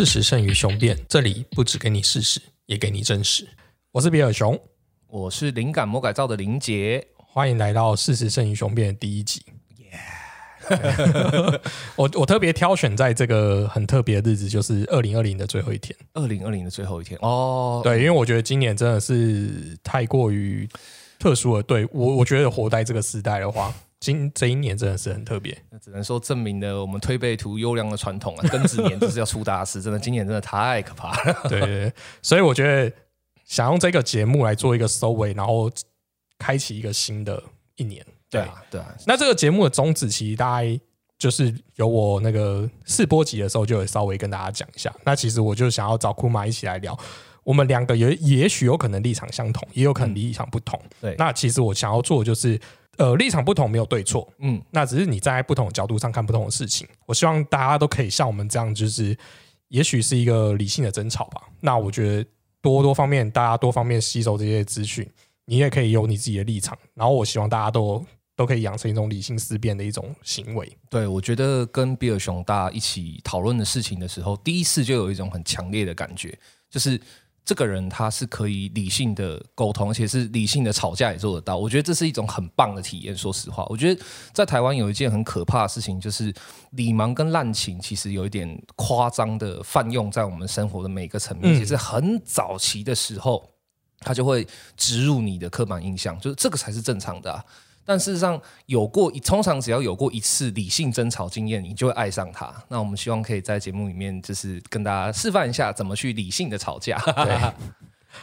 事实胜于雄辩，这里不只给你事实，也给你真实。我是比尔熊，我是灵感魔改造的林杰。欢迎来到《事实胜于雄辩》的第一集。我我特别挑选在这个很特别的日子，就是二零二零的最后一天。二零二零的最后一天哦，对，因为我觉得今年真的是太过于特殊了。对我，我觉得活在这个时代的话，今这一年真的是很特别。那只能说证明了我们推背图优良的传统啊，庚子年就是要出大事，真的，今年真的太可怕了。对对对，所以我觉得想用这个节目来做一个收尾，然后开启一个新的一年。对啊，对啊。那这个节目的宗旨，其实大概就是有我那个试播集的时候，就有稍微跟大家讲一下。那其实我就想要找库玛一起来聊，我们两个也也许有可能立场相同，也有可能立场不同。对，那其实我想要做的就是，呃，立场不同没有对错，嗯，那只是你站在不同的角度上看不同的事情。我希望大家都可以像我们这样，就是也许是一个理性的争吵吧。那我觉得多多方面，大家多方面吸收这些资讯，你也可以有你自己的立场。然后我希望大家都。都可以养成一种理性思辨的一种行为。对，我觉得跟比尔熊大一起讨论的事情的时候，第一次就有一种很强烈的感觉，就是这个人他是可以理性的沟通，而且是理性的吵架也做得到。我觉得这是一种很棒的体验。说实话，我觉得在台湾有一件很可怕的事情，就是理盲跟滥情其实有一点夸张的泛用在我们生活的每个层面。其实很早期的时候，他就会植入你的刻板印象，就是这个才是正常的。但事实上，有过通常只要有过一次理性争吵经验，你就会爱上他。那我们希望可以在节目里面，就是跟大家示范一下怎么去理性的吵架。对，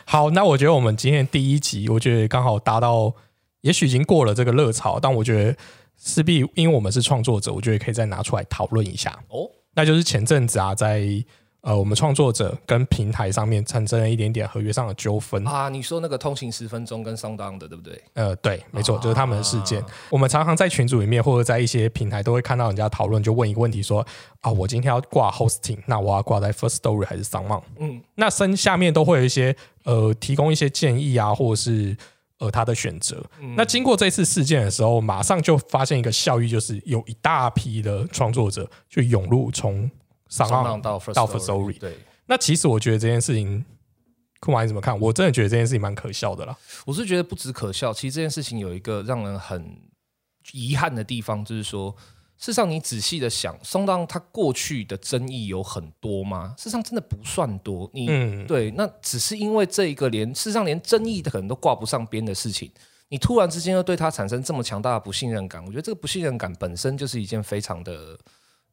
好，那我觉得我们今天第一集，我觉得刚好达到，也许已经过了这个热潮，但我觉得势必因为我们是创作者，我觉得可以再拿出来讨论一下。哦，那就是前阵子啊，在。呃，我们创作者跟平台上面产生了一点点合约上的纠纷啊。你说那个通行十分钟跟上当的，对不对？呃，对，没错，就是他们的事件。我们常常在群组里面或者在一些平台都会看到人家讨论，就问一个问题说啊，我今天要挂 hosting，那我要挂在 First Story 还是 s o m 嗯，那身下面都会有一些呃提供一些建议啊，或者是呃他的选择。那经过这次事件的时候，马上就发现一个效益，就是有一大批的创作者就涌入从。上岸到到 f s o r y 对，那其实我觉得这件事情，库马你怎么看？我真的觉得这件事情蛮可笑的啦。我是觉得不止可笑，其实这件事情有一个让人很遗憾的地方，就是说，事实上你仔细的想，松当他过去的争议有很多吗？事实上真的不算多。你对，那只是因为这一个连事实上连争议的可能都挂不上边的事情，你突然之间又对他产生这么强大的不信任感，我觉得这个不信任感本身就是一件非常的。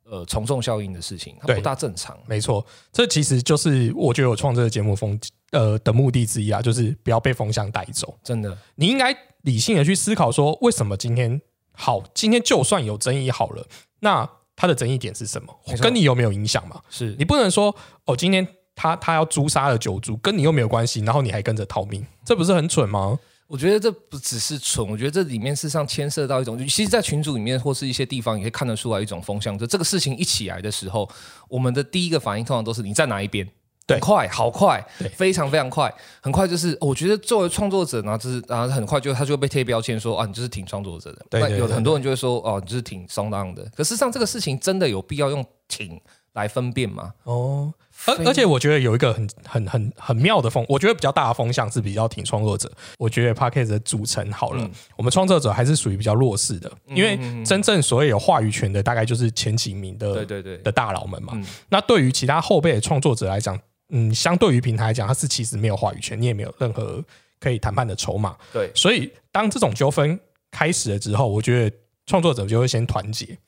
呃，从众效应的事情，它不大正常。没错，这其实就是我觉得我创这个节目风呃的目的之一啊，就是不要被风向带走。真的，你应该理性的去思考，说为什么今天好，今天就算有争议好了，那它的争议点是什么？跟你有没有影响嘛？是你不能说哦，今天他他要诛杀了九族，跟你又没有关系，然后你还跟着逃命，这不是很蠢吗？我觉得这不只是蠢，我觉得这里面事实上牵涉到一种，其实，在群组里面或是一些地方，也可以看得出来一种风向。就这个事情一起来的时候，我们的第一个反应通常都是你在哪一边？对，快，好快，非常非常快，很快就是。我觉得作为创作者，然后就是然后很快就他就被贴标签说啊，你就是挺创作者的。对，有很多人就会说哦，你就是挺双当的。可事实上，这个事情真的有必要用挺来分辨吗？哦。而而且我觉得有一个很很很很妙的风，我觉得比较大的风向是比较挺创作者。我觉得 p a c k a g e 的组成好了，我们创作者还是属于比较弱势的，因为真正所谓有话语权的，大概就是前几名的对对对的大佬们嘛。那对于其他后辈的创作者来讲，嗯，相对于平台来讲，他是其实没有话语权，你也没有任何可以谈判的筹码。对，所以当这种纠纷开始了之后，我觉得。创作者就会先团结，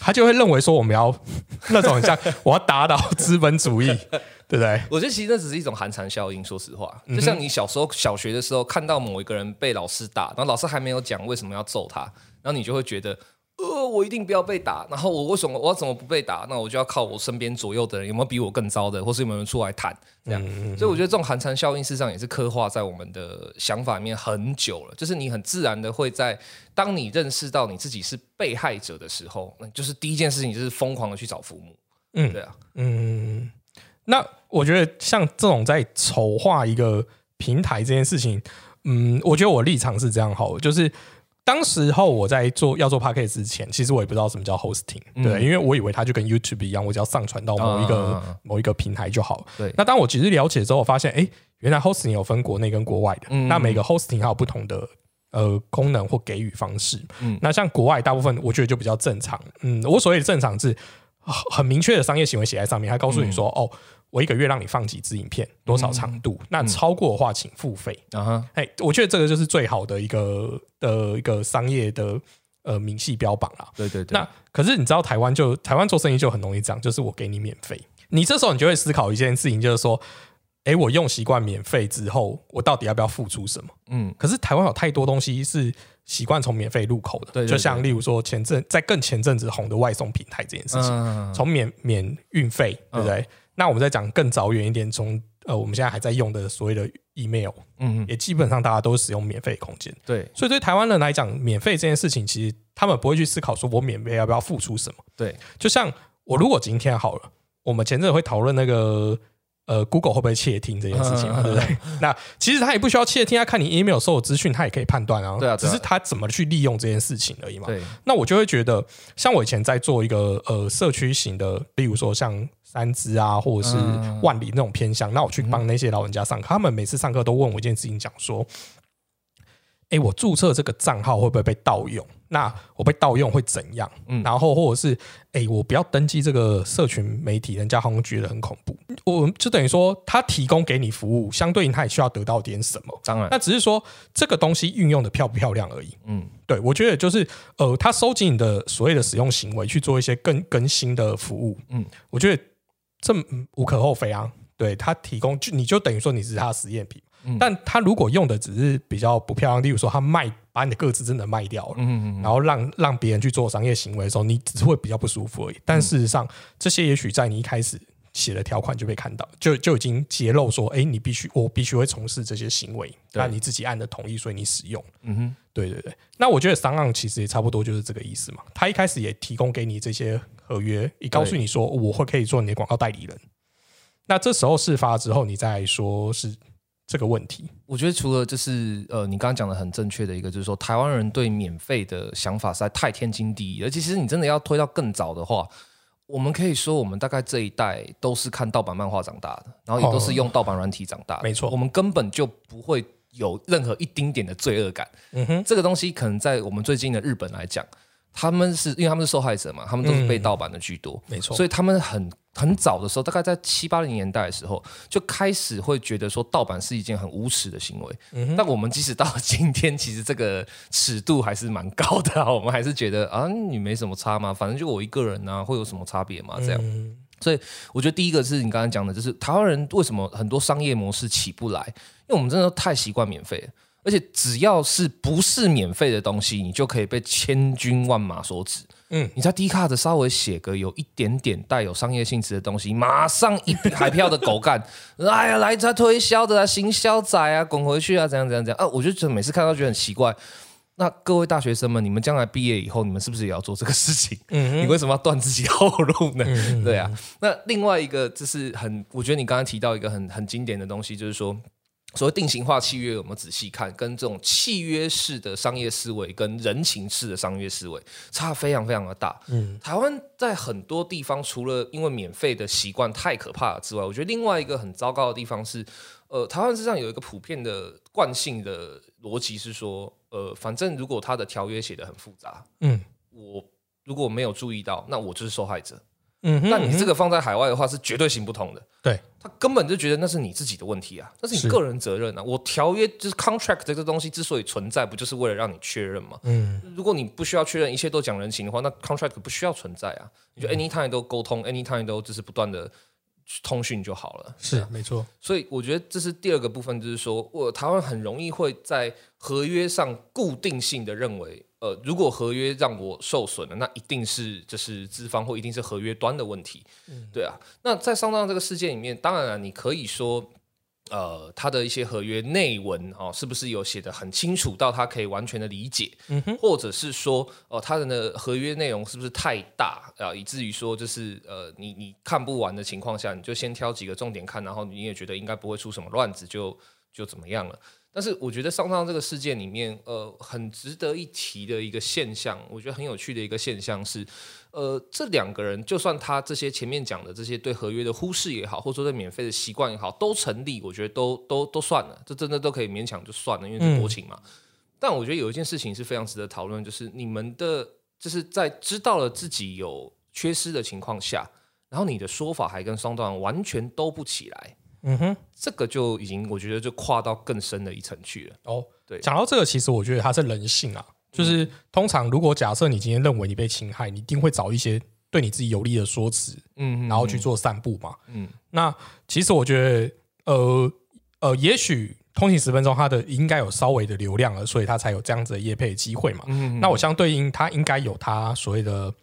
他就会认为说我们要 那种像 我要打倒资本主义，对不对？我觉得其实那只是一种寒蝉效应。说实话，就像你小时候小学的时候看到某一个人被老师打，然后老师还没有讲为什么要揍他，然后你就会觉得。呃，我一定不要被打。然后我为什么我要怎么不被打？那我就要靠我身边左右的人有没有比我更糟的，或是有没有人出来谈这样。所以我觉得这种寒蝉效应事实上也是刻画在我们的想法里面很久了。就是你很自然的会在当你认识到你自己是被害者的时候，那就是第一件事情就是疯狂的去找父母。嗯，对啊，嗯。那我觉得像这种在筹划一个平台这件事情，嗯，我觉得我立场是这样好，就是。当时候我在做要做 p a c k a g e 之前，其实我也不知道什么叫 hosting，对，因为我以为它就跟 YouTube 一样，我只要上传到某一个某一个平台就好。对，那当我其实了解之后，我发现，哎，原来 hosting 有分国内跟国外的，那每个 hosting 还有不同的呃功能或给予方式。嗯，那像国外大部分，我觉得就比较正常。嗯，我所谓的正常是很明确的商业行为写在上面，还告诉你说，哦。我一个月让你放几支影片，多少长度？那超过的话，请付费。啊哈，哎，我觉得这个就是最好的一个的一个商业的呃明细标榜了。对对对。那可是你知道台湾就台湾做生意就很容易这样，就是我给你免费，你这时候你就会思考一件事情，就是说，哎，我用习惯免费之后，我到底要不要付出什么？嗯。可是台湾有太多东西是习惯从免费入口的，对，就像例如说前阵在更前阵子红的外送平台这件事情，从免免运费，对不对？那我们再讲更早远一点，从呃我们现在还在用的所谓的 email，嗯，也基本上大家都使用免费空间，对，所以对台湾人来讲，免费这件事情，其实他们不会去思考说我免费要不要付出什么，对，就像我如果今天好了，我们前阵会讨论那个。呃，Google 会不会窃听这件事情，对不对？那其实他也不需要窃听，他看你 email 收有资讯，他也可以判断啊。对啊，只是他怎么去利用这件事情而已嘛。对。那我就会觉得，像我以前在做一个呃社区型的，例如说像三资啊，或者是万里那种偏向，那我去帮那些老人家上课，他们每次上课都问我一件事情，讲说。哎，我注册这个账号会不会被盗用？那我被盗用会怎样？嗯，然后或者是哎，我不要登记这个社群媒体，人家好像觉得很恐怖。我就等于说，他提供给你服务，相对应他也需要得到点什么。当然，那只是说这个东西运用的漂不漂亮而已。嗯，对，我觉得就是呃，他收集你的所谓的使用行为，去做一些更更新的服务。嗯，我觉得这无可厚非啊。对他提供，就你就等于说你是他的实验品。但他如果用的只是比较不漂亮，例如说他卖把你的个资真的卖掉了，然后让让别人去做商业行为的时候，你只会比较不舒服而已。但事实上，这些也许在你一开始写的条款就被看到，就就已经揭露说，哎，你必须我必须会从事这些行为，那你自己按的同意，所以你使用。嗯哼，对对对。那我觉得商案其实也差不多就是这个意思嘛。他一开始也提供给你这些合约，也告诉你说我会可以做你的广告代理人。那这时候事发之后，你再说是。这个问题，我觉得除了就是呃，你刚刚讲的很正确的一个，就是说台湾人对免费的想法实在太天经地义了。其实你真的要推到更早的话，我们可以说我们大概这一代都是看盗版漫画长大的，然后也都是用盗版软体长大的。没错，我们根本就不会有任何一丁点的罪恶感。嗯哼，这个东西可能在我们最近的日本来讲。他们是因为他们是受害者嘛，他们都是被盗版的居多，没错，所以他们很很早的时候，大概在七八零年代的时候，就开始会觉得说盗版是一件很无耻的行为。但我们即使到今天，其实这个尺度还是蛮高的，我们还是觉得啊，你没什么差嘛，反正就我一个人啊，会有什么差别嘛？这样，所以我觉得第一个是你刚才讲的，就是台湾人为什么很多商业模式起不来，因为我们真的太习惯免费了。而且只要是不是免费的东西，你就可以被千军万马所指。嗯，你在 D 卡的稍微写个有一点点带有商业性质的东西，马上一海票的狗干，哎呀，来他推销的啊，行销仔啊，滚回去啊，怎样怎样怎样啊！我就觉得每次看到觉得很奇怪。那各位大学生们，你们将来毕业以后，你们是不是也要做这个事情？嗯，你为什么要断自己后路呢？对啊。那另外一个就是很，我觉得你刚刚提到一个很很经典的东西，就是说。所谓定型化契约，我们仔细看，跟这种契约式的商业思维跟人情式的商业思维差非常非常的大。嗯，台湾在很多地方，除了因为免费的习惯太可怕了之外，我觉得另外一个很糟糕的地方是，呃，台湾实际上有一个普遍的惯性的逻辑是说，呃，反正如果他的条约写的很复杂，嗯，我如果没有注意到，那我就是受害者。嗯，那你这个放在海外的话是绝对行不通的。对，他根本就觉得那是你自己的问题啊，那是你个人责任啊。我条约就是 contract 这个东西之所以存在，不就是为了让你确认吗？嗯，如果你不需要确认，一切都讲人情的话，那 contract 不需要存在啊。你就 anytime 都沟通，anytime 都就是不断的通讯就好了。是没错。所以我觉得这是第二个部分，就是说我台湾很容易会在合约上固定性的认为。呃，如果合约让我受损了，那一定是就是资方或一定是合约端的问题，对啊。那在上当这个事件里面，当然了，你可以说，呃，他的一些合约内文哦，是不是有写的很清楚到他可以完全的理解？或者是说，哦，他的那合约内容是不是太大啊，以至于说就是呃，你你看不完的情况下，你就先挑几个重点看，然后你也觉得应该不会出什么乱子，就就怎么样了。但是我觉得上上这个事件里面，呃，很值得一提的一个现象，我觉得很有趣的一个现象是，呃，这两个人就算他这些前面讲的这些对合约的忽视也好，或者说对免费的习惯也好，都成立，我觉得都都都算了，这真的都可以勉强就算了，因为是国情嘛。但我觉得有一件事情是非常值得讨论，就是你们的就是在知道了自己有缺失的情况下，然后你的说法还跟双段完全都不起来。嗯哼，这个就已经我觉得就跨到更深的一层去了。哦，对，讲到这个，其实我觉得它是人性啊，就是通常如果假设你今天认为你被侵害，你一定会找一些对你自己有利的说辞，嗯，然后去做散步嘛，嗯，那其实我觉得，呃呃，也许通勤十分钟，它的应该有稍微的流量了，所以它才有这样子的业配机会嘛。嗯，那我相对应，它应该有它所谓的。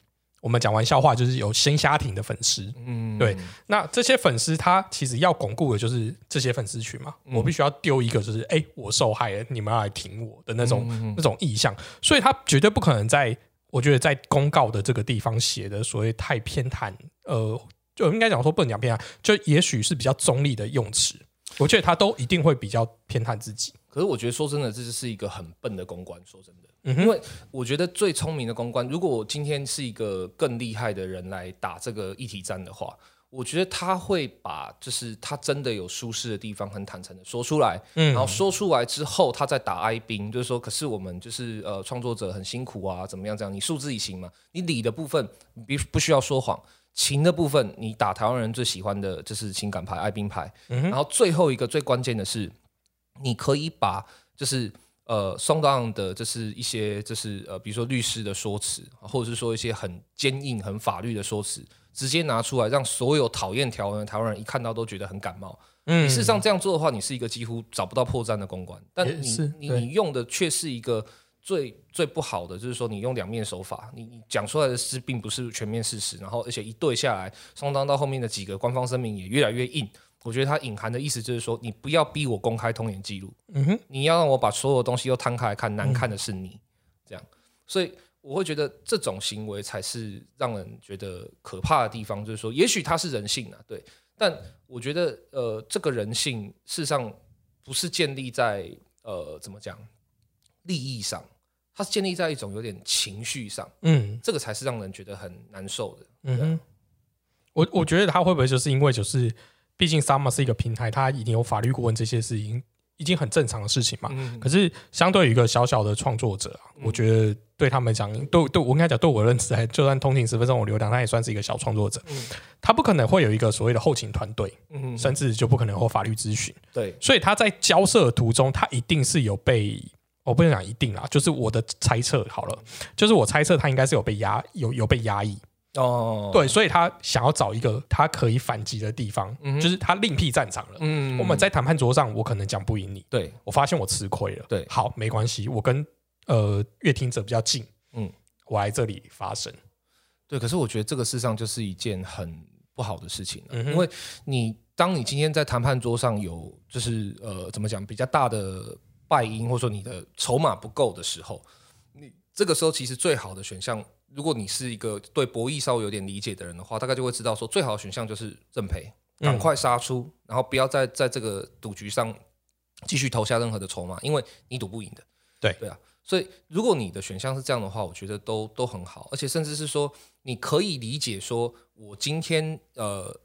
我们讲完笑话，就是有鲜虾艇的粉丝，嗯，对。那这些粉丝，他其实要巩固的就是这些粉丝群嘛。我必须要丢一个，就是哎，我受害了，你们要来挺我的那种那种意向。所以他绝对不可能在，我觉得在公告的这个地方写的所谓太偏袒，呃，就应该讲说不能讲偏袒，就也许是比较中立的用词。我觉得他都一定会比较偏袒自己。可是我觉得说真的，这就是一个很笨的公关。说真的。因为我觉得最聪明的公关，如果我今天是一个更厉害的人来打这个议题战的话，我觉得他会把就是他真的有舒适的地方很坦诚的说出来，嗯然后说出来之后，他再打哀兵，就是说，可是我们就是呃创作者很辛苦啊，怎么样？这样你数字也行嘛？你理的部分不不需要说谎，情的部分你打台湾人最喜欢的就是情感牌哀兵牌，嗯然后最后一个最关键的是，你可以把就是。呃，双档的，就是一些，就是呃，比如说律师的说辞，或者是说一些很坚硬、很法律的说辞，直接拿出来，让所有讨厌条文的台湾人一看到都觉得很感冒。嗯，事实上这样做的话，你是一个几乎找不到破绽的公关，但你你你用的却是一个最最不好的，就是说你用两面手法，你你讲出来的事并不是全面事实，然后而且一对下来，双当到后面的几个官方声明也越来越硬。我觉得它隐含的意思就是说，你不要逼我公开通联记录，嗯哼，你要让我把所有东西都摊开来看，难看的是你，这样，所以我会觉得这种行为才是让人觉得可怕的地方，就是说，也许它是人性啊，对，但我觉得，呃，这个人性事实上不是建立在呃怎么讲利益上，它是建立在一种有点情绪上，嗯，这个才是让人觉得很难受的，嗯哼，我我觉得他会不会就是因为就是。毕竟 Summer 是一个平台，它已经有法律顾问这些事情，已经很正常的事情嘛。可是相对于一个小小的创作者啊，我觉得对他们讲，对对我应该讲，对我认识，还就算通勤十分钟我流量，他也算是一个小创作者。他不可能会有一个所谓的后勤团队，甚至就不可能有法律咨询。对，所以他在交涉途中，他一定是有被，我不能讲一定啊，就是我的猜测好了，就是我猜测他应该是有被压，有有被压抑。哦，对，所以他想要找一个他可以反击的地方，就是他另辟战场了。嗯，我们在谈判桌上，我可能讲不赢你。对，我发现我吃亏了。对，好，没关系，我跟呃乐听者比较近。嗯，我来这里发声。对，可是我觉得这个事实上就是一件很不好的事情，因为你当你今天在谈判桌上有就是呃怎么讲比较大的败因，或者说你的筹码不够的时候，你这个时候其实最好的选项。如果你是一个对博弈稍微有点理解的人的话，大概就会知道说，最好的选项就是认赔，赶快杀出，然后不要再在这个赌局上继续投下任何的筹码，因为你赌不赢的。对对啊，所以如果你的选项是这样的话，我觉得都都很好，而且甚至是说你可以理解说，我今天呃。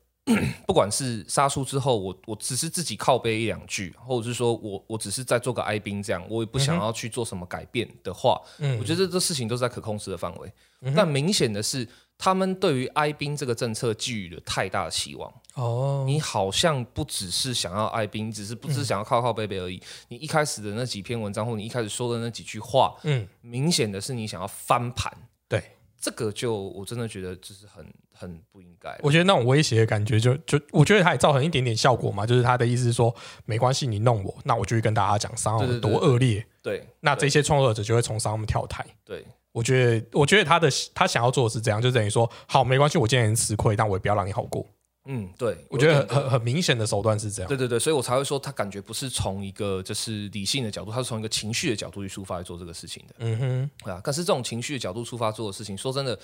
不管是杀出之后，我我只是自己靠背一两句，或者是说我我只是在做个哀兵这样，我也不想要去做什么改变的话，我觉得这事情都是在可控制的范围。但明显的是，他们对于哀兵这个政策寄予了太大的期望。哦，你好像不只是想要哀兵，只是不只是想要靠靠背背而已。你一开始的那几篇文章，或你一开始说的那几句话，嗯，明显的是你想要翻盘。对，这个就我真的觉得就是很。很不应该，我觉得那种威胁的感觉，就就我觉得他也造成一点点效果嘛。就是他的意思是说，没关系，你弄我，那我就会跟大家讲商号多恶劣。对，那这些创作者就会从商号跳台。对，我觉得，我觉得他的他想要做的是这样，就等于说，好，没关系，我今天吃亏，但我也不要让你好过。嗯，对，我觉得很很很明显的手段是这样。对对对，所以我才会说，他感觉不是从一个就是理性的角度，他是从一个情绪的角度去出发来做这个事情的。嗯哼，对啊。但是这种情绪的角度出发做的事情，说真的。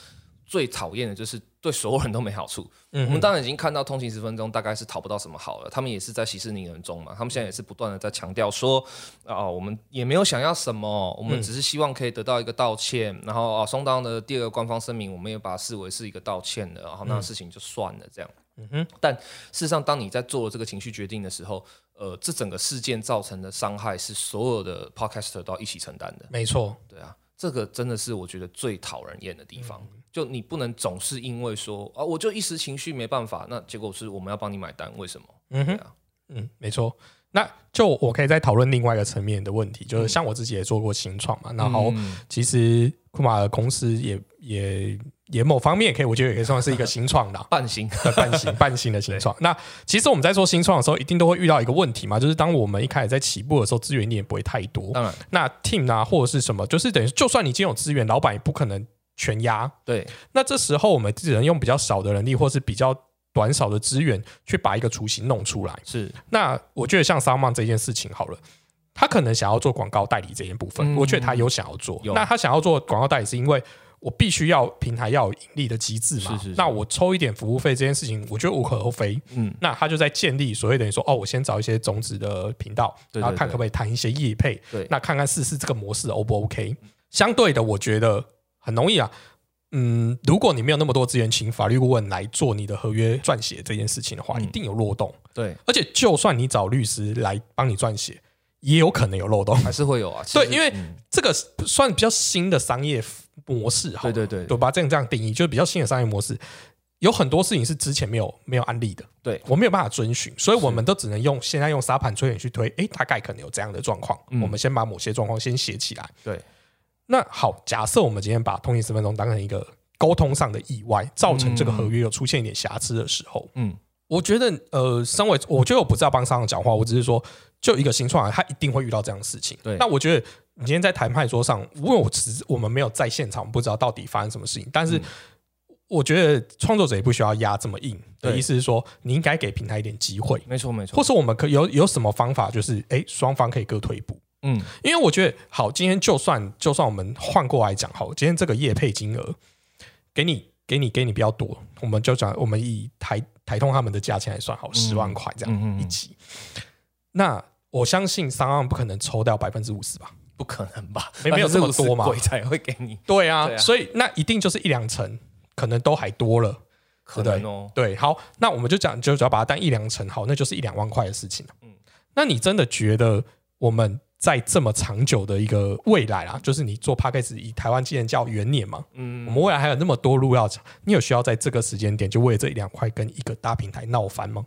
最讨厌的就是对所有人都没好处。嗯我们当然已经看到通勤十分钟大概是讨不到什么好了，他们也是在息事宁人中嘛。他们现在也是不断的在强调说，啊，我们也没有想要什么，我们只是希望可以得到一个道歉。然后啊，松当的第二个官方声明，我们也把它视为是一个道歉的，然后那事情就算了这样。嗯哼。但事实上，当你在做了这个情绪决定的时候，呃，这整个事件造成的伤害是所有的 podcaster 都要一起承担的。没错，对啊。这个真的是我觉得最讨人厌的地方，就你不能总是因为说啊，我就一时情绪没办法，那结果是我们要帮你买单，为什么？嗯哼，嗯，没错。那就我可以再讨论另外一个层面的问题，就是像我自己也做过新创嘛，然后其实库马的公司也也。也某方面可以，我觉得也可以算是一个新创的 半新半新半新的新创。那其实我们在做新创的时候，一定都会遇到一个问题嘛，就是当我们一开始在起步的时候，资源你也不会太多。当然，那 team 啊或者是什么，就是等于就算你今天有资源，老板也不可能全压。对。那这时候我们只能用比较少的人力，或是比较短少的资源，去把一个雏形弄出来。是。那我觉得像 s a m o n 这件事情好了，他可能想要做广告代理这件部分，我觉得他有想要做。那他想要做广告代理，是因为。我必须要平台要有盈利的机制嘛？那我抽一点服务费这件事情，我觉得无可厚非。嗯，那他就在建立所谓等于说，哦，我先找一些种子的频道，然后看可不可以谈一些业配。对，那看看试试这个模式 O 不 OK？相对的，我觉得很容易啊。嗯，如果你没有那么多资源，请法律顾问来做你的合约撰写这件事情的话，一定有漏洞。对，而且就算你找律师来帮你撰写，也有可能有漏洞，还是会有啊。对，因为这个算比较新的商业。模式，哈对对对，对，吧这样这样定义，就是比较新的商业模式，有很多事情是之前没有没有案例的，对我没有办法遵循，所以我们都只能用现在用沙盘推演去推，哎，大概可能有这样的状况，我们先把某些状况先写起来。对，那好，假设我们今天把通勤十分钟当成一个沟通上的意外，造成这个合约有出现一点瑕疵的时候，嗯，我觉得，呃，身为我觉得我不是要帮商场讲话，我只是说，就一个新创，他一定会遇到这样的事情。对，那我觉得。你今天在谈判桌上，因为我只我们没有在现场，不知道到底发生什么事情。但是我觉得创作者也不需要压这么硬的意思是说，你应该给平台一点机会。没错没错，或是我们可有有什么方法，就是哎，双方可以各退一步。嗯，因为我觉得好，今天就算就算我们换过来讲，好，今天这个业配金额给你给你给你比较多，我们就讲我们以台台通他们的价钱来算好，十万块这样一集。那我相信三万不可能抽掉百分之五十吧。不可能吧？没没有这么多嘛？鬼才会给你。对啊，所以那一定就是一两成，可能都还多了，可能哦。对，好，那我们就讲，就只要把它当一两成，好，那就是一两万块的事情了。嗯，那你真的觉得我们在这么长久的一个未来啊，就是你做 p a c k a g e 以台湾今年叫元年嘛？嗯，我们未来还有那么多路要走，你有需要在这个时间点就为了这一两块跟一个大平台闹翻吗？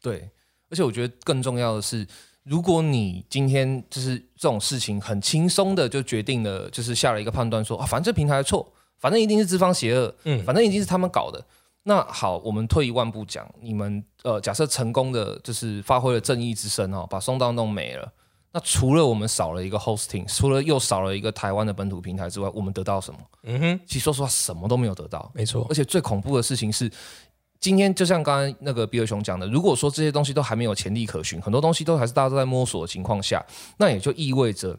对，而且我觉得更重要的是。如果你今天就是这种事情很轻松的就决定了，就是下了一个判断说啊，反正这平台错，反正一定是资方邪恶，嗯，反正一定是他们搞的。那好，我们退一万步讲，你们呃，假设成功的就是发挥了正义之声哦，把松道弄没了。那除了我们少了一个 hosting，除了又少了一个台湾的本土平台之外，我们得到什么？嗯哼，其实说实话，什么都没有得到。没错，而且最恐怖的事情是。今天就像刚刚那个比尔熊讲的，如果说这些东西都还没有潜力可循，很多东西都还是大家都在摸索的情况下，那也就意味着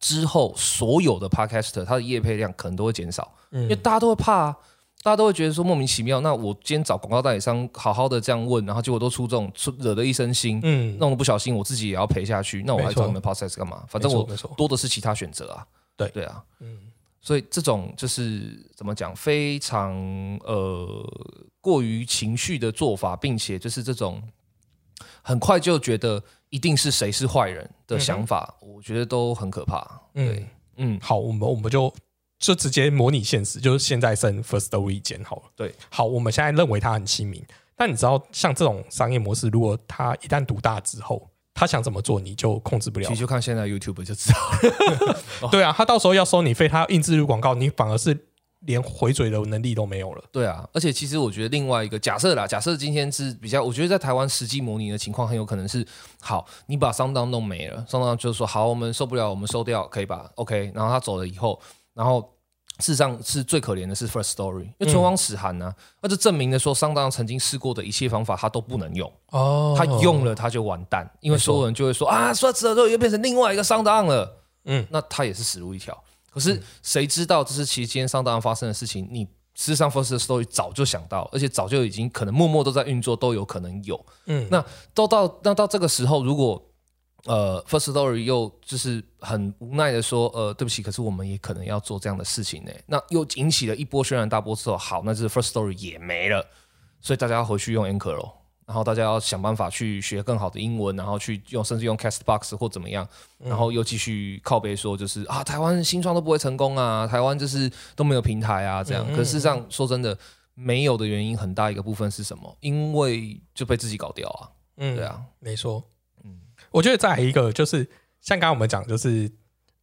之后所有的 podcaster 它的业配量可能都会减少，因为大家都会怕，大家都会觉得说莫名其妙。那我今天找广告代理商好好的这样问，然后结果都出这种出惹得一身腥，嗯，弄得不小心我自己也要赔下去，那我还找你们 process 干嘛？反正我多的是其他选择啊。对对啊，嗯，所以这种就是怎么讲，非常呃。过于情绪的做法，并且就是这种很快就觉得一定是谁是坏人的想法，我觉得都很可怕。对，嗯，好，我们我们就就直接模拟现实，就是现在剩 First Story 间好了。对，好，我们现在认为它很亲民，但你知道，像这种商业模式，如果它一旦独大之后，他想怎么做，你就控制不了。其实就看现在 YouTube 就知道了。对啊，他到时候要收你费，他要印制入广告，你反而是。连回嘴的能力都没有了。对啊，而且其实我觉得另外一个假设啦，假设今天是比较，我觉得在台湾实际模拟的情况很有可能是，好，你把商当弄没了，商当就是说，好，我们受不了，我们收掉，可以吧？OK，然后他走了以后，然后事实上是最可怜的是 First Story，因为春光使寒呢，那就证明了说商当曾经试过的一切方法他都不能用。哦，他用了他就完蛋，因为所有人就会说啊，First Story 又变成另外一个商当了，嗯，那他也是死路一条。可是谁知道这是其实今天上当发生的事情？你事实上，First Story 早就想到，而且早就已经可能默默都在运作，都有可能有。嗯，那都到那到这个时候，如果呃，First Story 又就是很无奈的说，呃，对不起，可是我们也可能要做这样的事情呢。那又引起了一波轩然大波之后，好，那这 First Story 也没了，所以大家要回去用 Anchor 喽。然后大家要想办法去学更好的英文，然后去用甚至用 Castbox 或怎么样，然后又继续靠背说就是啊，台湾新创都不会成功啊，台湾就是都没有平台啊，这样。可事实上说真的，没有的原因很大一个部分是什么？因为就被自己搞掉啊。嗯，对啊，没错。嗯，我觉得再一个就是像刚刚我们讲，就是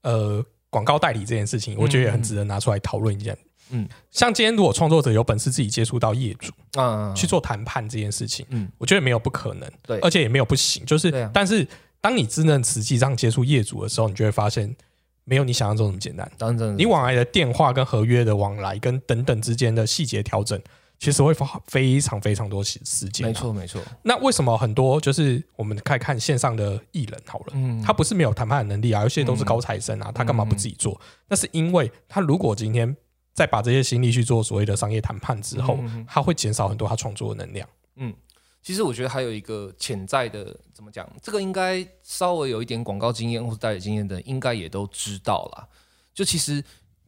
呃广告代理这件事情，我觉得也很值得拿出来讨论一下。嗯，像今天如果创作者有本事自己接触到业主啊，去做谈判这件事情，嗯，我觉得没有不可能，对，而且也没有不行，就是，但是当你真正实际上接触业主的时候，你就会发现没有你想象中那么简单。当然，你往来的电话跟合约的往来跟等等之间的细节调整，其实会花非常非常多时时间。没错，没错。那为什么很多就是我们看看线上的艺人好了，嗯，他不是没有谈判的能力啊，有些都是高材生啊，他干嘛不自己做？那是因为他如果今天。再把这些心力去做所谓的商业谈判之后，他会减少很多他创作的能量。嗯，其实我觉得还有一个潜在的，怎么讲？这个应该稍微有一点广告经验或者代理经验的，应该也都知道啦。就其实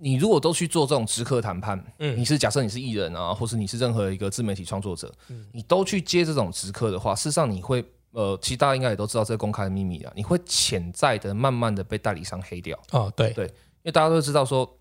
你如果都去做这种直客谈判，嗯，你是假设你是艺人啊，或是你是任何一个自媒体创作者，嗯，你都去接这种直客的话，事实上你会，呃，其实大家应该也都知道这个公开的秘密啊，你会潜在的慢慢的被代理商黑掉。哦，对。对，因为大家都知道说。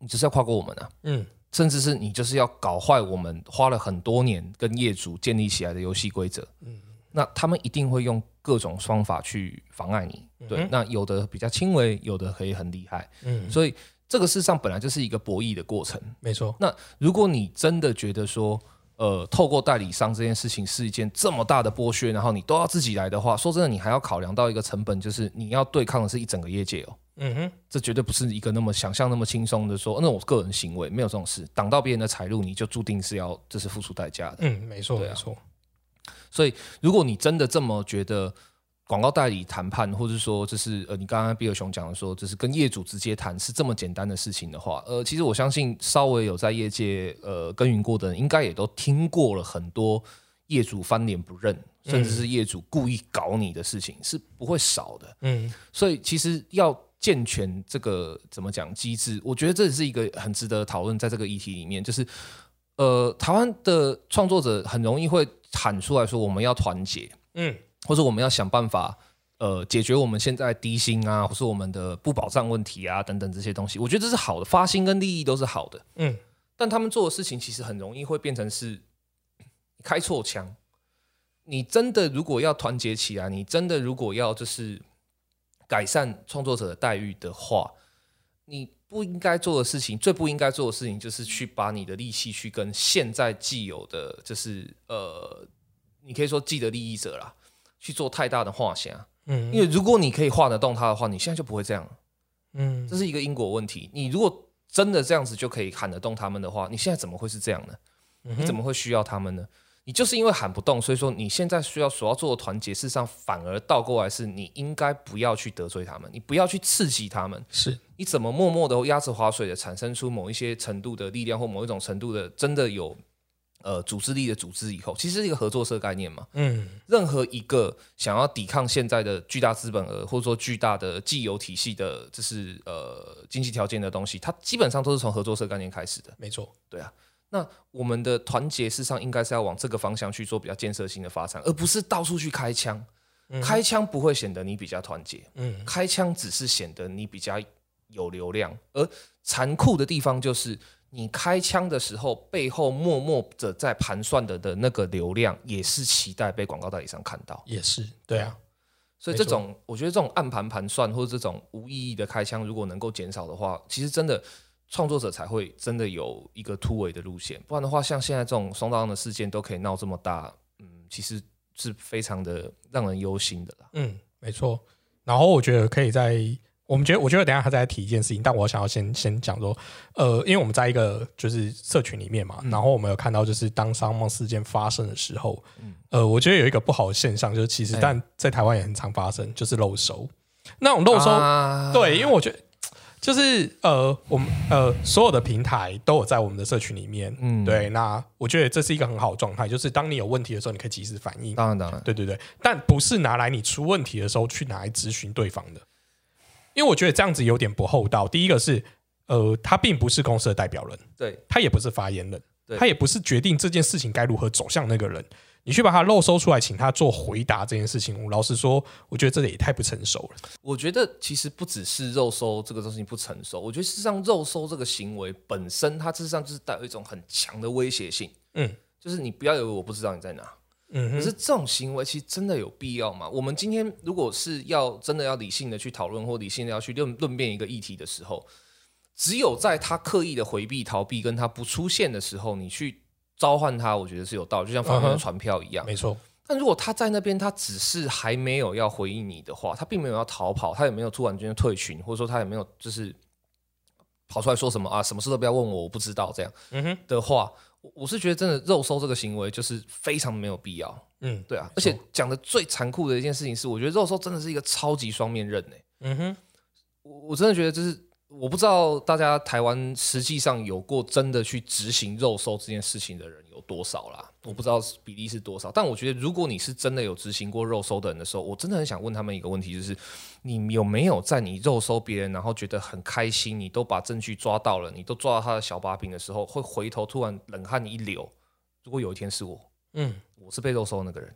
你只是要跨过我们啊，嗯，甚至是你就是要搞坏我们花了很多年跟业主建立起来的游戏规则，嗯，那他们一定会用各种方法去妨碍你，对，那有的比较轻微，有的可以很厉害，嗯，所以这个事实上本来就是一个博弈的过程，没错。那如果你真的觉得说，呃，透过代理商这件事情是一件这么大的剥削，然后你都要自己来的话，说真的，你还要考量到一个成本，就是你要对抗的是一整个业界哦。嗯哼，这绝对不是一个那么想象那么轻松的说，那我个人行为没有这种事，挡到别人的财路，你就注定是要这是付出代价的。嗯，没错，没错。所以，如果你真的这么觉得广告代理谈判，或者说就是呃，你刚刚比尔熊讲的说，就是跟业主直接谈是这么简单的事情的话，呃，其实我相信稍微有在业界呃耕耘过的人，应该也都听过了很多业主翻脸不认，甚至是业主故意搞你的事情是不会少的。嗯，所以其实要。健全这个怎么讲机制？我觉得这也是一个很值得讨论，在这个议题里面，就是呃，台湾的创作者很容易会喊出来说，我们要团结，嗯，或者我们要想办法，呃，解决我们现在低薪啊，或是我们的不保障问题啊，等等这些东西。我觉得这是好的，发心跟利益都是好的，嗯，但他们做的事情其实很容易会变成是开错枪。你真的如果要团结起来，你真的如果要就是。改善创作者的待遇的话，你不应该做的事情，最不应该做的事情，就是去把你的力气去跟现在既有的，就是呃，你可以说既得利益者啦，去做太大的画像。嗯，因为如果你可以画得动它的话，你现在就不会这样。嗯，这是一个因果问题。你如果真的这样子就可以喊得动他们的话，你现在怎么会是这样呢？你怎么会需要他们呢？你就是因为喊不动，所以说你现在需要所要做的团结，事实上反而倒过来是你应该不要去得罪他们，你不要去刺激他们。是你怎么默默的压制划水的产生出某一些程度的力量或某一种程度的真的有呃组织力的组织以后，其实是一个合作社概念嘛。嗯，任何一个想要抵抗现在的巨大资本额或者说巨大的既有体系的，就是呃经济条件的东西，它基本上都是从合作社概念开始的。没错，对啊。那我们的团结，事实上应该是要往这个方向去做比较建设性的发展，而不是到处去开枪。开枪不会显得你比较团结，嗯，开枪只是显得你比较有流量。而残酷的地方就是，你开枪的时候，背后默默的在盘算的的那个流量，也是期待被广告代理商看到。也是，对啊。所以这种，我觉得这种暗盘盘算或者这种无意义的开枪，如果能够减少的话，其实真的。创作者才会真的有一个突围的路线，不然的话，像现在这种松荡的事件都可以闹这么大，嗯，其实是非常的让人忧心的啦。嗯，没错。然后我觉得可以在我们觉得，我觉得等下他再提一件事情，但我想要先先讲说，呃，因为我们在一个就是社群里面嘛，然后我们有看到就是当商梦事件发生的时候，呃，我觉得有一个不好的现象，就是其实但在台湾也很常发生，就是漏收那种漏收，对，因为我觉得。就是呃，我们呃所有的平台都有在我们的社群里面，嗯，对。那我觉得这是一个很好的状态，就是当你有问题的时候，你可以及时反应。当然，当然，对对对。但不是拿来你出问题的时候去拿来咨询对方的，因为我觉得这样子有点不厚道。第一个是，呃，他并不是公司的代表人，对他也不是发言人，他也不是决定这件事情该如何走向那个人。你去把他漏收出来，请他做回答这件事情，我老实说，我觉得这个也太不成熟了。我觉得其实不只是肉收这个东西不成熟，我觉得事实上肉收这个行为本身，它事实上就是带有一种很强的威胁性。嗯，就是你不要以为我不知道你在哪。嗯，可是这种行为其实真的有必要吗？我们今天如果是要真的要理性的去讨论，或理性的要去论论辩一个议题的时候，只有在他刻意的回避、逃避，跟他不出现的时候，你去。召唤他，我觉得是有道理，就像发的传票一样，没错。但如果他在那边，他只是还没有要回应你的话，他并没有要逃跑，他也没有突然间退群，或者说他也没有就是跑出来说什么啊，什么事都不要问我，我不知道这样。嗯哼的话，我我是觉得真的肉收这个行为就是非常没有必要。嗯，对啊。而且讲的最残酷的一件事情是，我觉得肉收真的是一个超级双面刃诶。嗯哼，我我真的觉得就是。我不知道大家台湾实际上有过真的去执行肉收这件事情的人有多少啦？我不知道比例是多少，但我觉得如果你是真的有执行过肉收的人的时候，我真的很想问他们一个问题，就是你有没有在你肉收别人，然后觉得很开心，你都把证据抓到了，你都抓到他的小把柄的时候，会回头突然冷汗一流？如果有一天是我，嗯，我是被肉收那个人。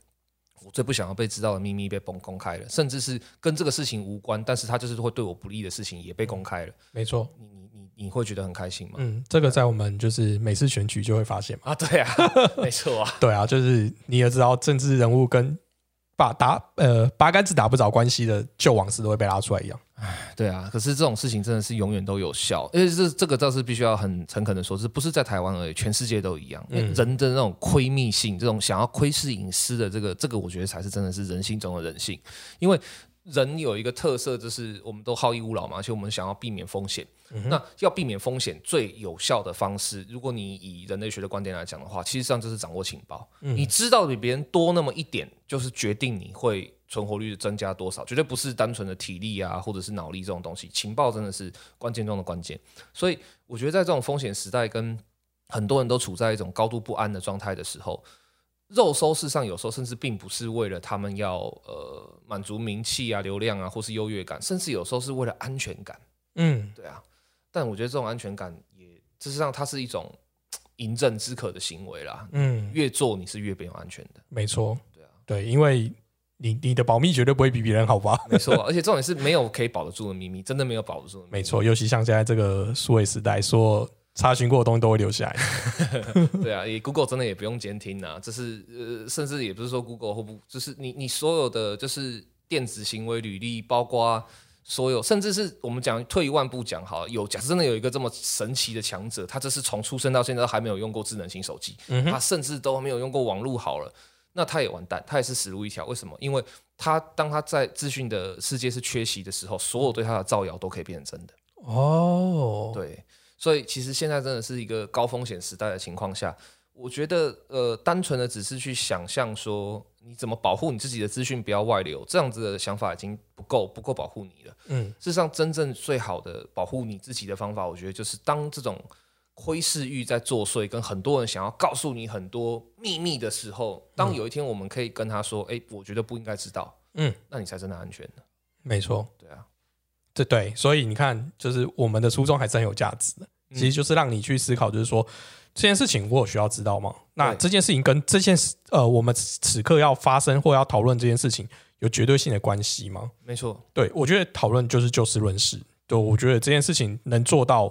我最不想要被知道的秘密被公公开了，甚至是跟这个事情无关，但是他就是会对我不利的事情也被公开了。没错，你你你你会觉得很开心吗？嗯，这个在我们就是每次选举就会发现嘛。啊，对啊，没错啊，对啊，就是你也知道政治人物跟。把打呃八竿子打不着关系的旧往事都会被拉出来一样，唉，对啊，可是这种事情真的是永远都有效，因为这这个倒是必须要很诚恳的说，是不是在台湾而已，全世界都一样。人的那种窥密性，这种想要窥视隐私的这个这个，我觉得才是真的是人性中的人性，因为。人有一个特色，就是我们都好逸恶劳嘛，而且我们想要避免风险。那要避免风险最有效的方式，如果你以人类学的观点来讲的话，其实上就是掌握情报。你知道比别人多那么一点，就是决定你会存活率增加多少，绝对不是单纯的体力啊，或者是脑力这种东西。情报真的是关键中的关键。所以我觉得在这种风险时代，跟很多人都处在一种高度不安的状态的时候。肉收事实上有时候甚至并不是为了他们要呃满足名气啊、流量啊，或是优越感，甚至有时候是为了安全感。嗯，对啊。但我觉得这种安全感也事实上它是一种饮鸩止渴的行为啦。嗯，越做你是越没有安全的。没错。对啊，对，因为你你的保密绝对不会比别人好吧？没错，而且重点是没有可以保得住的秘密，真的没有保得住的秘密。没错，尤其像现在这个数位时代，说。查询过的东西都会留下来。对啊，也 Google 真的也不用监听啊，这是呃，甚至也不是说 Google 或不，就是你你所有的就是电子行为履历，包括所有，甚至是我们讲退一万步讲好，有假设真的有一个这么神奇的强者，他这是从出生到现在都还没有用过智能型手机，他甚至都没有用过网络好了，那他也完蛋，他也是死路一条。为什么？因为他当他在资讯的世界是缺席的时候，所有对他的造谣都可以变成真的。哦，对。所以其实现在真的是一个高风险时代的情况下，我觉得呃，单纯的只是去想象说你怎么保护你自己的资讯不要外流，这样子的想法已经不够不够保护你了。嗯，事实上真正最好的保护你自己的方法，我觉得就是当这种窥视欲在作祟，跟很多人想要告诉你很多秘密的时候，当有一天我们可以跟他说：“哎，我觉得不应该知道。”嗯，那你才真的安全的。没错，对啊。对对，所以你看，就是我们的初衷还是很有价值的。其实就是让你去思考，就是说这件事情我有需要知道吗？那这件事情跟这件事呃，我们此刻要发生或要讨论这件事情有绝对性的关系吗？没错，对我觉得讨论就是就事论事。就我觉得这件事情能做到，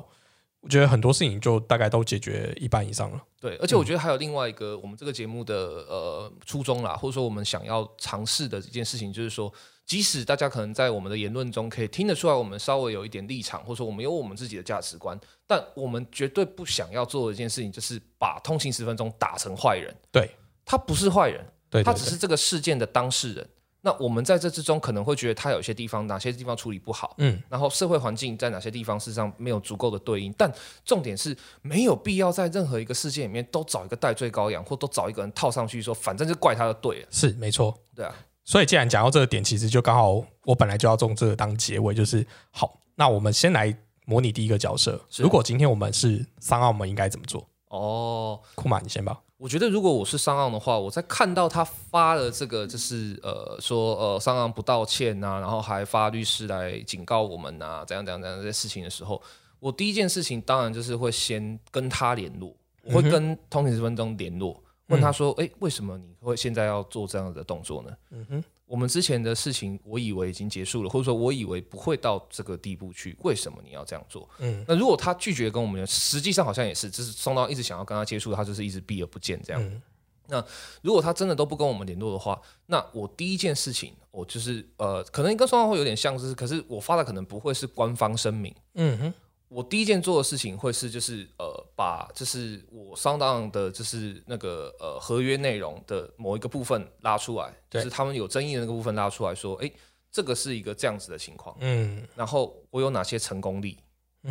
我觉得很多事情就大概都解决一半以上了。对，而且我觉得还有另外一个我们这个节目的呃初衷啦，或者说我们想要尝试的一件事情，就是说。即使大家可能在我们的言论中可以听得出来，我们稍微有一点立场，或者说我们有我们自己的价值观，但我们绝对不想要做的一件事情，就是把通勤十分钟打成坏人。对，他不是坏人，对，他只是这个事件的当事人。那我们在这之中可能会觉得他有些地方哪些地方处理不好，嗯，然后社会环境在哪些地方事实上没有足够的对应，但重点是没有必要在任何一个事件里面都找一个戴罪羔羊，或都找一个人套上去说，反正就怪他的对了。是没错，对啊。所以，既然讲到这个点，其实就刚好我本来就要用这个当结尾，就是好。那我们先来模拟第一个角色，如果今天我们是商澳，我们应该怎么做？哦，库玛，你先吧。我觉得如果我是商岸的话，我在看到他发了这个，就是呃说呃商岸不道歉呐，然后还发律师来警告我们呐，怎样怎样怎样这些事情的时候，我第一件事情当然就是会先跟他联络，我会跟通勤十分钟联络，问他说，哎，为什么你会现在要做这样的动作呢？嗯哼。我们之前的事情，我以为已经结束了，或者说我以为不会到这个地步去，为什么你要这样做？嗯，那如果他拒绝跟我们，实际上好像也是，就是双刀一直想要跟他接触，他就是一直避而不见这样。那如果他真的都不跟我们联络的话，那我第一件事情，我就是呃，可能跟双方会有点像，是可是我发的可能不会是官方声明。嗯哼。我第一件做的事情会是，就是呃，把就是我上当的，就是那个呃合约内容的某一个部分拉出来，就是他们有争议的那个部分拉出来说，哎，这个是一个这样子的情况，嗯，然后我有哪些成功例，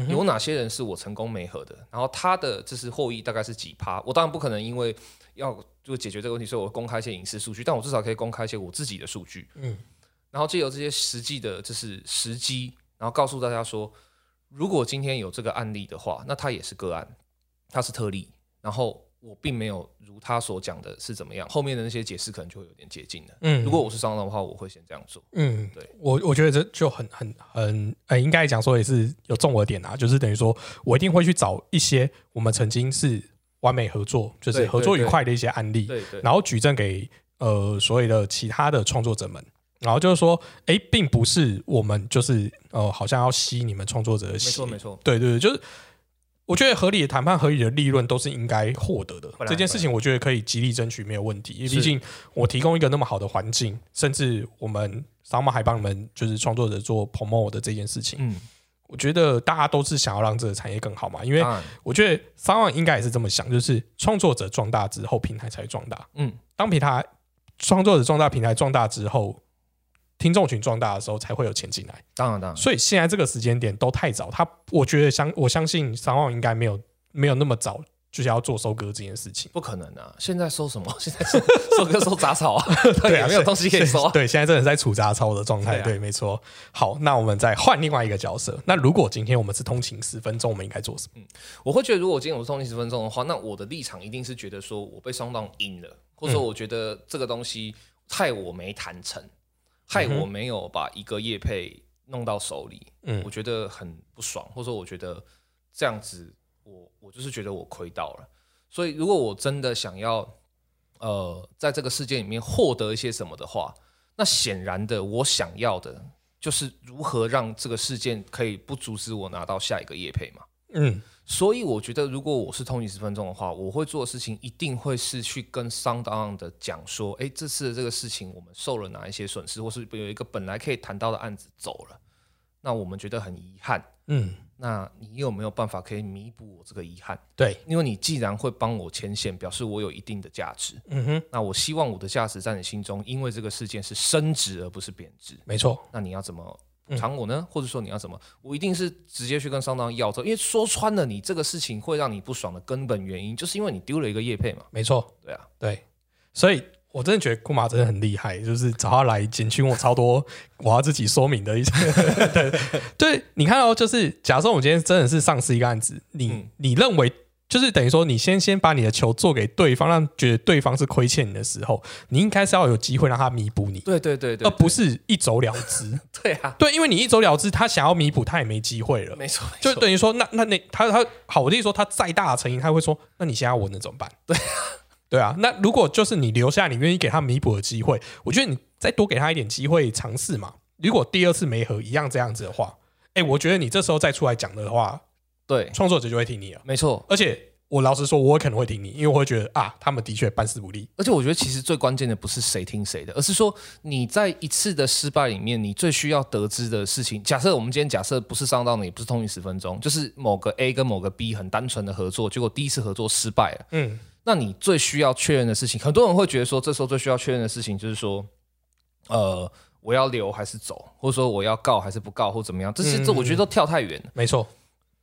有哪些人是我成功没合的，然后他的就是获益大概是几趴，我当然不可能因为要就解决这个问题，所以我公开一些隐私数据，但我至少可以公开一些我自己的数据，嗯，然后借由这些实际的，就是时机，然后告诉大家说。如果今天有这个案例的话，那它也是个案，它是特例。然后我并没有如他所讲的是怎么样，后面的那些解释可能就会有点接近了。嗯，如果我是商人的话，我会先这样做。嗯，对我我觉得这就很很很呃，应该讲说也是有中我点啊，就是等于说我一定会去找一些我们曾经是完美合作，就是合作愉快的一些案例，对对，然后举证给呃所有的其他的创作者们。然后就是说，哎，并不是我们就是呃，好像要吸你们创作者的血，没错没错，对对对，就是我觉得合理的谈判、合理的利润都是应该获得的。这件事情我觉得可以极力争取，没有问题。因为毕竟我提供一个那么好的环境，甚至我们扫码还帮你们就是创作者做 promo 的这件事情，嗯，我觉得大家都是想要让这个产业更好嘛。因为我觉得三万应该也是这么想，就是创作者壮大之后，平台才壮大。嗯，当平台创作者壮大，平台壮大之后。听众群壮大的时候，才会有钱进来。当然，当然。所以现在这个时间点都太早。他，我觉得相我相信三旺应该没有没有那么早就是要做收割这件事情。不可能啊！现在收什么？现在收收割收杂草 啊？对啊，没有东西可以收。对，现在真的在除杂草的状态。对，没错。好，那我们再换另外一个角色。那如果今天我们是通勤十分钟，我们应该做什么？嗯，我会觉得，如果今天我是通勤十分钟的话，那我的立场一定是觉得说我被双档赢了，或者说我觉得这个东西害我没谈成。害我没有把一个叶配弄到手里，嗯，我觉得很不爽，或者说我觉得这样子，我我就是觉得我亏到了。所以如果我真的想要，呃，在这个世界里面获得一些什么的话，那显然的，我想要的就是如何让这个事件可以不阻止我拿到下一个叶配嘛，嗯。所以我觉得，如果我是通勤十分钟的话，我会做的事情一定会是去跟商当的讲说，哎，这次的这个事情我们受了哪一些损失，或是有一个本来可以谈到的案子走了，那我们觉得很遗憾。嗯，那你有没有办法可以弥补我这个遗憾？对，因为你既然会帮我牵线，表示我有一定的价值。嗯哼，那我希望我的价值在你心中，因为这个事件是升值而不是贬值。没错，那你要怎么？偿我呢，或者说你要什么，我一定是直接去跟商当要走，因为说穿了，你这个事情会让你不爽的根本原因，就是因为你丢了一个叶配嘛。没错，对啊，对，所以我真的觉得库马真的很厉害，就是找他来减轻我超多我要自己说明的一些。对，对你看哦，就是假设我今天真的是上市一个案子，你你认为？就是等于说，你先先把你的球做给对方，让觉得对方是亏欠你的时候，你应该是要有机会让他弥补你。对对对对，而不是一走了之。对啊，对，因为你一走了之，他想要弥补，他也没机会了。没错，就等于说，那那那他他好，我跟你说，他再大的诚意，他会说，那你现在我能怎么办？对对啊，那如果就是你留下，你愿意给他弥补的机会，我觉得你再多给他一点机会尝试嘛。如果第二次没合一样这样子的话，哎，我觉得你这时候再出来讲的话。对，创作者就会听你了，没错。而且我老实说，我可能会听你，因为我会觉得啊，他们的确办事不力。而且我觉得，其实最关键的不是谁听谁的，而是说你在一次的失败里面，你最需要得知的事情。假设我们今天假设不是上当的，也不是通讯十分钟，就是某个 A 跟某个 B 很单纯的合作，结果第一次合作失败了。嗯，那你最需要确认的事情，很多人会觉得说，这时候最需要确认的事情就是说，呃，我要留还是走，或者说我要告还是不告，或怎么样？这些这我觉得都跳太远了。没错。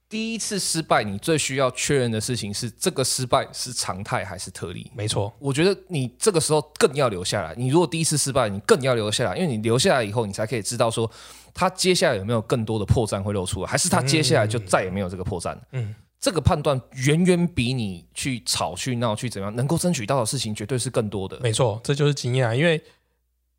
第一次失败，你最需要确认的事情是这个失败是常态还是特例？没错，我觉得你这个时候更要留下来。你如果第一次失败，你更要留下来，因为你留下来以后，你才可以知道说他接下来有没有更多的破绽会露出来，还是他接下来就再也没有这个破绽。嗯，这个判断远远比你去吵去闹去怎样能够争取到的事情绝对是更多的。没错，这就是经验啊，因为。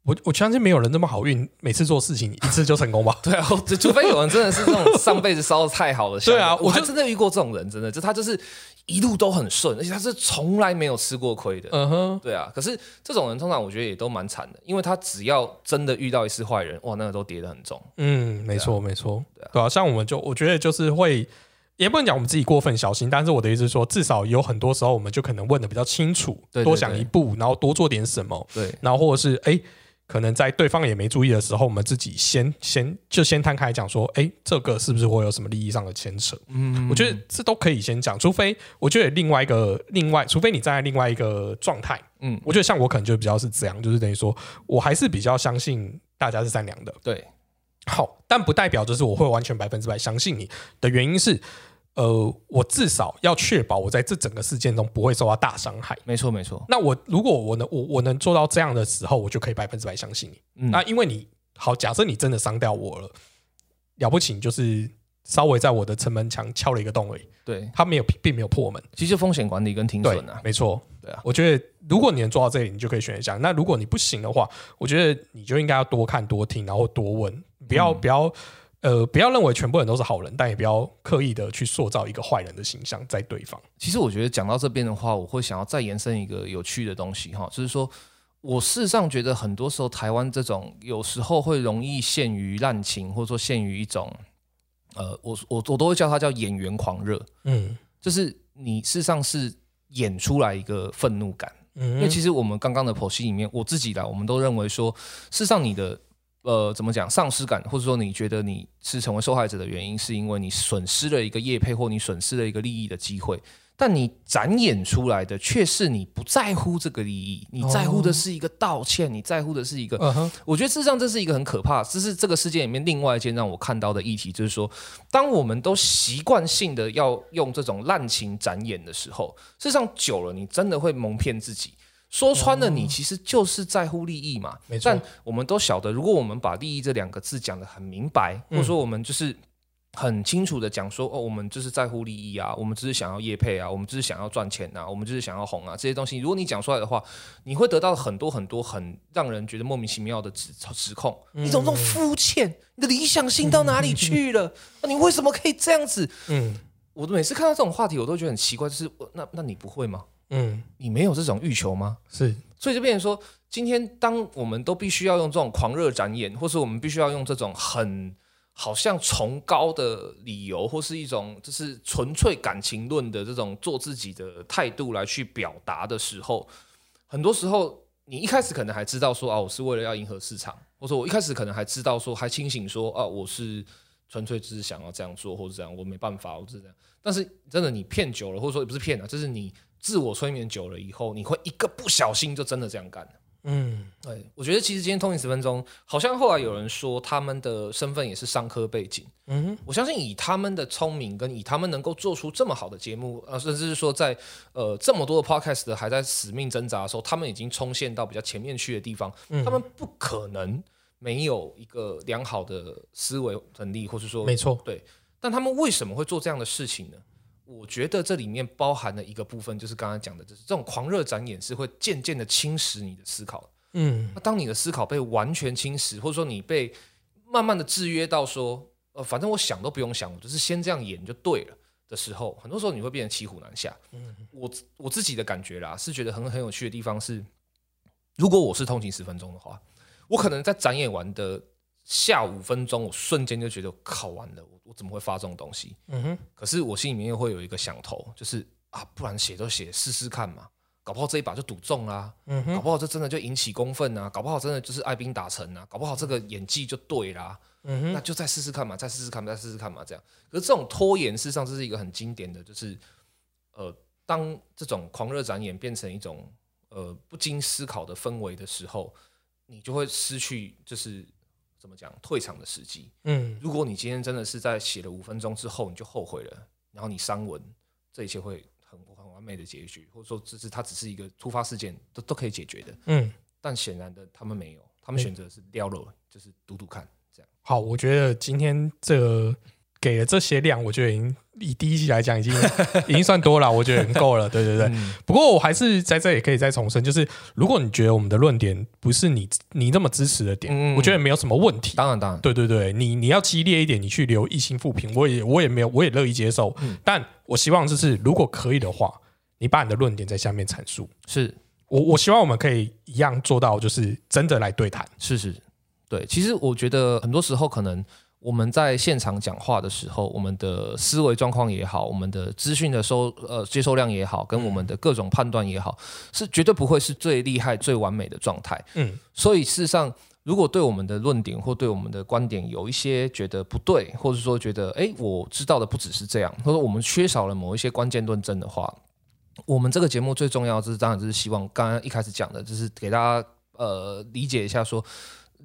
我我相信没有人这么好运，每次做事情一次就成功吧？对啊，除非有人真的是这种上辈子烧的太好了。对啊，我就真的遇过这种人，真的就他就是一路都很顺，而且他是从来没有吃过亏的。嗯哼，对啊。可是这种人通常我觉得也都蛮惨的，因为他只要真的遇到一次坏人，哇，那个都跌得很重。嗯，没错，没错。对啊，像我们就我觉得就是会，也不能讲我们自己过分小心，但是我的意思是说，至少有很多时候我们就可能问的比较清楚，多想一步，然后多做点什么。对，然后或者是哎。可能在对方也没注意的时候，我们自己先先就先摊开讲说，哎，这个是不是会有什么利益上的牵扯？嗯，我觉得这都可以先讲，除非我觉得另外一个另外，除非你站在另外一个状态，嗯，我觉得像我可能就比较是这样，就是等于说我还是比较相信大家是善良的，对，好，但不代表就是我会完全百分之百相信你的原因是。呃，我至少要确保我在这整个事件中不会受到大伤害。没错，没错。那我如果我能我我能做到这样的时候，我就可以百分之百相信你。那因为你好，假设你真的伤掉我了，了不起就是稍微在我的城门墙敲了一个洞而已。对，他没有并没有破门。其实风险管理跟停损啊，没错。对啊，我觉得如果你能做到这里，你就可以选一下。那如果你不行的话，我觉得你就应该要多看多听，然后多问，不要不要。呃，不要认为全部人都是好人，但也不要刻意的去塑造一个坏人的形象在对方。其实我觉得讲到这边的话，我会想要再延伸一个有趣的东西哈，就是说我事实上觉得很多时候台湾这种有时候会容易陷于滥情，或者说陷于一种呃，我我我都会叫它叫演员狂热，嗯，就是你事实上是演出来一个愤怒感，嗯，因为其实我们刚刚的剖析里面，我自己来，我们都认为说，事实上你的。呃，怎么讲？丧失感，或者说你觉得你是成为受害者的原因，是因为你损失了一个业配，或你损失了一个利益的机会。但你展演出来的却是你不在乎这个利益，你在乎的是一个道歉，你在乎的是一个。我觉得事实上这是一个很可怕，这是这个世界里面另外一件让我看到的议题，就是说，当我们都习惯性的要用这种滥情展演的时候，事实上久了，你真的会蒙骗自己。说穿了，你其实就是在乎利益嘛。没错。但我们都晓得，如果我们把利益这两个字讲得很明白，或者说我们就是很清楚的讲说，哦，我们就是在乎利益啊，我们只是想要业配啊，我们只是想要赚钱啊，我们就是想要红啊，这些东西，如果你讲出来的话，你会得到很多很多很让人觉得莫名其妙的指指控。你怎么这么肤浅？你的理想性到哪里去了？你为什么可以这样子？嗯，我每次看到这种话题，我都觉得很奇怪，就是那那你不会吗？嗯，你没有这种欲求吗？是，所以就变成说，今天当我们都必须要用这种狂热展演，或是我们必须要用这种很好像崇高的理由，或是一种就是纯粹感情论的这种做自己的态度来去表达的时候，很多时候你一开始可能还知道说啊，我是为了要迎合市场，或者我一开始可能还知道说还清醒说啊，我是纯粹只是想要这样做或者这样，我没办法，我是这样。但是真的你骗久了，或者说也不是骗啊，就是你。自我催眠久了以后，你会一个不小心就真的这样干了。嗯，对，我觉得其实今天通勤十分钟，好像后来有人说他们的身份也是商科背景。嗯哼，我相信以他们的聪明跟以他们能够做出这么好的节目，呃，甚至是说在呃这么多的 podcast 的还在死命挣扎的时候，他们已经冲线到比较前面去的地方，他们不可能没有一个良好的思维能力，或是说没错，对。但他们为什么会做这样的事情呢？我觉得这里面包含的一个部分，就是刚刚讲的，就是这种狂热展演是会渐渐的侵蚀你的思考。嗯，那当你的思考被完全侵蚀，或者说你被慢慢的制约到说，呃，反正我想都不用想，我就是先这样演就对了的时候，很多时候你会变得骑虎难下。嗯，我我自己的感觉啦，是觉得很很有趣的地方是，如果我是通勤十分钟的话，我可能在展演完的。下五分钟，我瞬间就觉得考完了，我我怎么会发这种东西？嗯哼。可是我心里面又会有一个想头，就是啊，不然写都写，试试看嘛，搞不好这一把就赌中啦。嗯哼。搞不好这真的就引起公愤啊，搞不好真的就是爱兵打成啊，搞不好这个演技就对啦。嗯哼。那就再试试看嘛，再试试看，再试试看嘛，这样。可是这种拖延，事实上这是一个很经典的，就是呃，当这种狂热展演变成一种呃不经思考的氛围的时候，你就会失去就是。怎么讲退场的时机。嗯，如果你今天真的是在写了五分钟之后你就后悔了，然后你删文，这一切会很很完美的结局，或者说这是它只是一个突发事件，都都可以解决的。嗯，但显然的他们没有，他们选择是掉了，就是赌赌看这样。好，我觉得今天这。给了这些量，我觉得已经以第一季来讲，已经 已经算多了，我觉得很够了。对对对。不过我还是在这里可以再重申，就是如果你觉得我们的论点不是你你这么支持的点，我觉得没有什么问题。当然当然。对对对，你你要激烈一点，你去留一星复评，我也我也没有，我也乐意接受。但我希望就是如果可以的话，你把你的论点在下面阐述。是我我希望我们可以一样做到，就是真的来对谈。是是，对。其实我觉得很多时候可能。我们在现场讲话的时候，我们的思维状况也好，我们的资讯的收呃接收量也好，跟我们的各种判断也好，是绝对不会是最厉害、最完美的状态。嗯，所以事实上，如果对我们的论点或对我们的观点有一些觉得不对，或者说觉得哎，我知道的不只是这样，或者我们缺少了某一些关键论证的话，我们这个节目最重要就是当然就是希望刚刚一开始讲的，就是给大家呃理解一下说。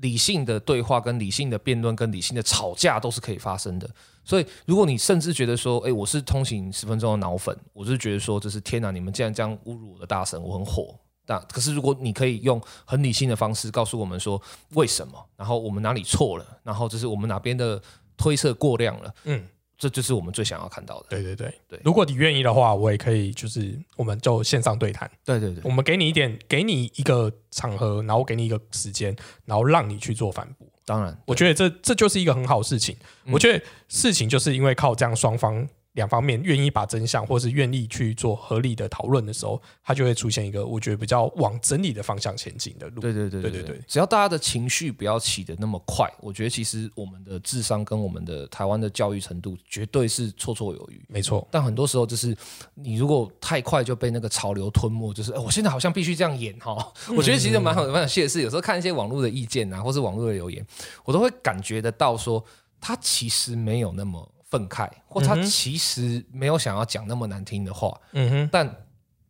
理性的对话、跟理性的辩论、跟理性的吵架都是可以发生的。所以，如果你甚至觉得说，哎，我是通行十分钟的脑粉，我是觉得说，这是天哪！你们竟然这样侮辱我的大神，我很火。但可是，如果你可以用很理性的方式告诉我们说为什么，然后我们哪里错了，然后就是我们哪边的推测过量了，嗯。这就是我们最想要看到的。对对对对，如果你愿意的话，我也可以，就是我们就线上对谈。对对对，我们给你一点，给你一个场合，然后给你一个时间，然后让你去做反驳。当然，我觉得这这就是一个很好事情。我觉得事情就是因为靠这样双方。两方面愿意把真相，或是愿意去做合理的讨论的时候，它就会出现一个我觉得比较往真理的方向前进的路。对对对对对对，只要大家的情绪不要起得那么快，我觉得其实我们的智商跟我们的台湾的教育程度绝对是绰绰有余。没错，但很多时候就是你如果太快就被那个潮流吞没，就是我现在好像必须这样演哈。我觉得其实蛮好蛮有趣的是，有时候看一些网络的意见啊，或是网络的留言，我都会感觉得到说，他其实没有那么。愤慨，或他其实没有想要讲那么难听的话，嗯哼，但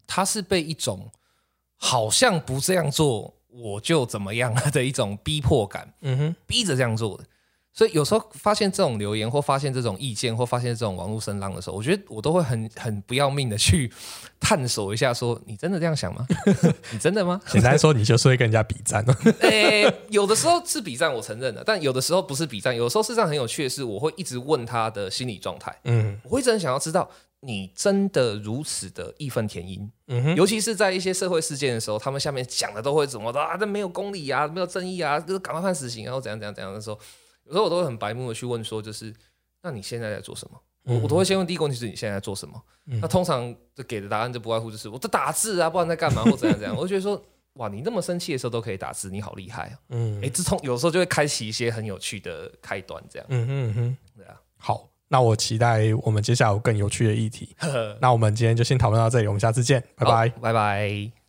他是被一种好像不这样做我就怎么样的一种逼迫感，嗯哼，逼着这样做的。所以有时候发现这种留言，或发现这种意见，或发现这种网络声浪的时候，我觉得我都会很很不要命的去探索一下，说你真的这样想吗？你真的吗？简单说，你就是会跟人家比战。诶，有的时候是比战，我承认的，但有的时候不是比战。有的时候事实上很有趣的是，我会一直问他的心理状态。嗯，我会一直很想要知道，你真的如此的义愤填膺？嗯哼，尤其是在一些社会事件的时候，他们下面讲的都会怎么的啊？这没有公理啊，没有正义啊，就是赶快判死刑，然后怎样怎样怎样的时候。有时候我都会很白目的去问说，就是那你现在在做什么？我我都会先问第一个问题是你现在在做什么？那通常就给的答案就不外乎就是我在打字啊，不然在干嘛或怎样怎样。我就觉得说，哇，你那么生气的时候都可以打字，你好厉害啊！嗯，哎，自从有时候就会开启一些很有趣的开端，这样。嗯嗯哼，对啊。好，那我期待我们接下来有更有趣的议题。那我们今天就先讨论到这里，我们下次见，拜拜，拜拜。